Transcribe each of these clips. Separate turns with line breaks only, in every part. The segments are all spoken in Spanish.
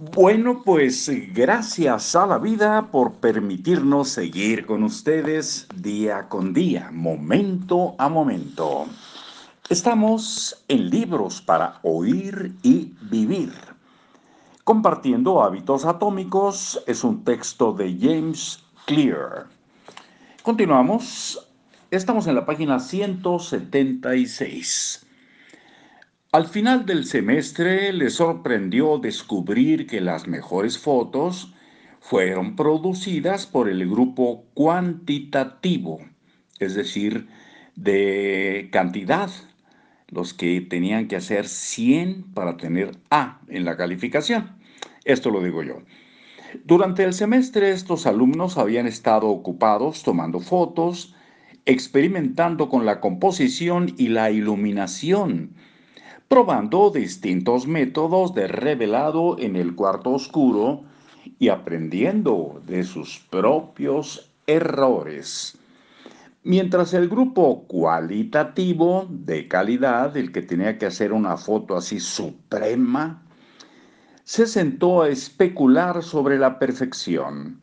Bueno, pues gracias a la vida por permitirnos seguir con ustedes día con día, momento a momento. Estamos en libros para oír y vivir. Compartiendo hábitos atómicos es un texto de James Clear. Continuamos. Estamos en la página 176. Al final del semestre le sorprendió descubrir que las mejores fotos fueron producidas por el grupo cuantitativo, es decir, de cantidad, los que tenían que hacer 100 para tener A en la calificación. Esto lo digo yo. Durante el semestre estos alumnos habían estado ocupados tomando fotos, experimentando con la composición y la iluminación, probando distintos métodos de revelado en el cuarto oscuro y aprendiendo de sus propios errores. Mientras el grupo cualitativo de calidad, el que tenía que hacer una foto así suprema, se sentó a especular sobre la perfección.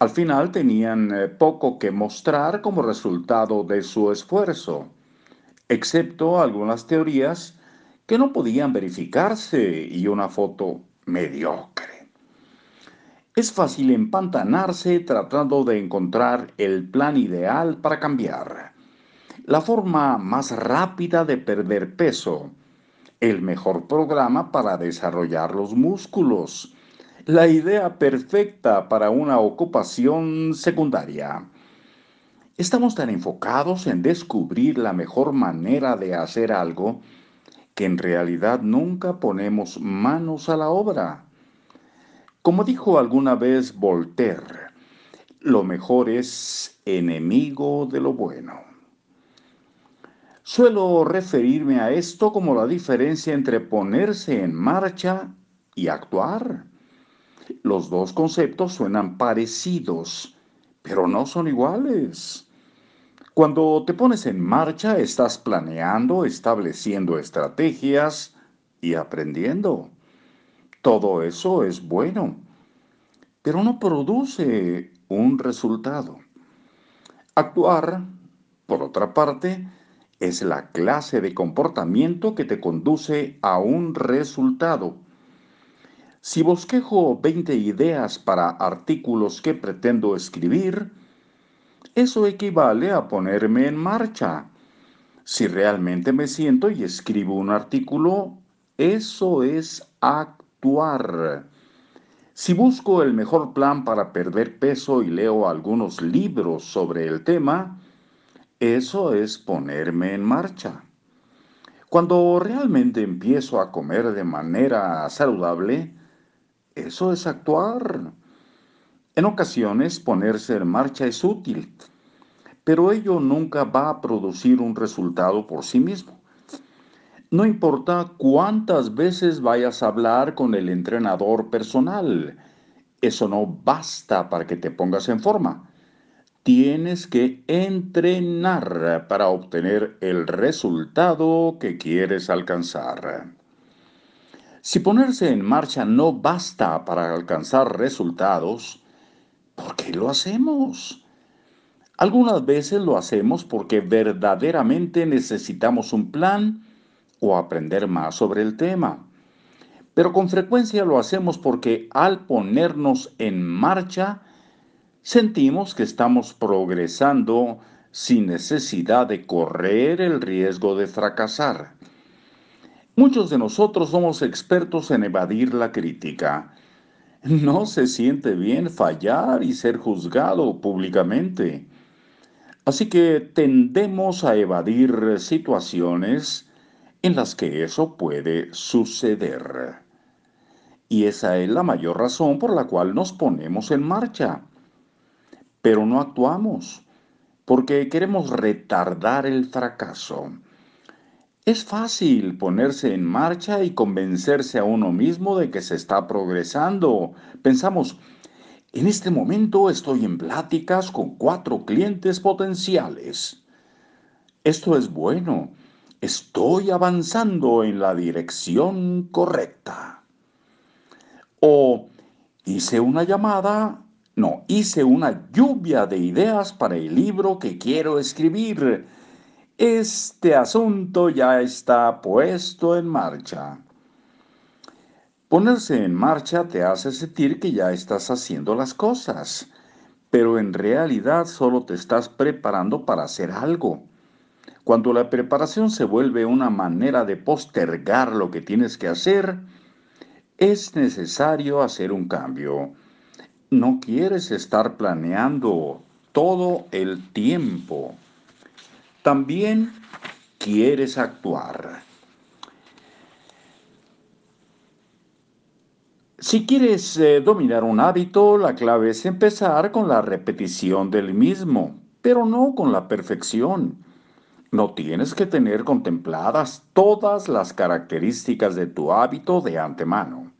Al final tenían eh, poco que mostrar como resultado de su esfuerzo, excepto algunas teorías que no podían verificarse y una foto mediocre. Es fácil empantanarse tratando de encontrar el plan ideal para cambiar, la forma más rápida de perder peso, el mejor programa para desarrollar los músculos, la idea perfecta para una ocupación secundaria. Estamos tan enfocados en descubrir la mejor manera de hacer algo que en realidad nunca ponemos manos a la obra. Como dijo alguna vez Voltaire, lo mejor es enemigo de lo bueno. Suelo referirme a esto como la diferencia entre ponerse en marcha y actuar. Los dos conceptos suenan parecidos, pero no son iguales. Cuando te pones en marcha, estás planeando, estableciendo estrategias y aprendiendo. Todo eso es bueno, pero no produce un resultado. Actuar, por otra parte, es la clase de comportamiento que te conduce a un resultado. Si bosquejo 20 ideas para artículos que pretendo escribir, eso equivale a ponerme en marcha. Si realmente me siento y escribo un artículo, eso es actuar. Si busco el mejor plan para perder peso y leo algunos libros sobre el tema, eso es ponerme en marcha. Cuando realmente empiezo a comer de manera saludable, eso es actuar. En ocasiones ponerse en marcha es útil, pero ello nunca va a producir un resultado por sí mismo. No importa cuántas veces vayas a hablar con el entrenador personal, eso no basta para que te pongas en forma. Tienes que entrenar para obtener el resultado que quieres alcanzar. Si ponerse en marcha no basta para alcanzar resultados, ¿Por qué lo hacemos? Algunas veces lo hacemos porque verdaderamente necesitamos un plan o aprender más sobre el tema. Pero con frecuencia lo hacemos porque al ponernos en marcha, sentimos que estamos progresando sin necesidad de correr el riesgo de fracasar. Muchos de nosotros somos expertos en evadir la crítica no se siente bien fallar y ser juzgado públicamente. Así que tendemos a evadir situaciones en las que eso puede suceder. Y esa es la mayor razón por la cual nos ponemos en marcha. Pero no actuamos, porque queremos retardar el fracaso. Es fácil ponerse en marcha y convencerse a uno mismo de que se está progresando. Pensamos, en este momento estoy en pláticas con cuatro clientes potenciales. Esto es bueno. Estoy avanzando en la dirección correcta. O hice una llamada, no, hice una lluvia de ideas para el libro que quiero escribir. Este asunto ya está puesto en marcha. Ponerse en marcha te hace sentir que ya estás haciendo las cosas, pero en realidad solo te estás preparando para hacer algo. Cuando la preparación se vuelve una manera de postergar lo que tienes que hacer, es necesario hacer un cambio. No quieres estar planeando todo el tiempo. También quieres actuar. Si quieres eh, dominar un hábito, la clave es empezar con la repetición del mismo, pero no con la perfección. No tienes que tener contempladas todas las características de tu hábito de antemano.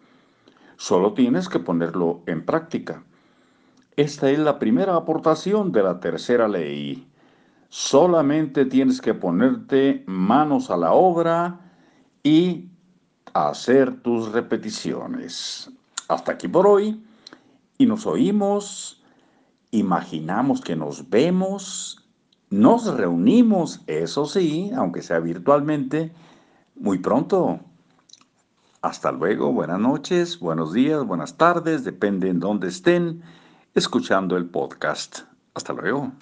Solo tienes que ponerlo en práctica. Esta es la primera aportación de la tercera ley. Solamente tienes que ponerte manos a la obra y hacer tus repeticiones. Hasta aquí por hoy y nos oímos, imaginamos que nos vemos, nos reunimos, eso sí, aunque sea virtualmente, muy pronto. Hasta luego, buenas noches, buenos días, buenas tardes, depende en dónde estén escuchando el podcast. Hasta luego.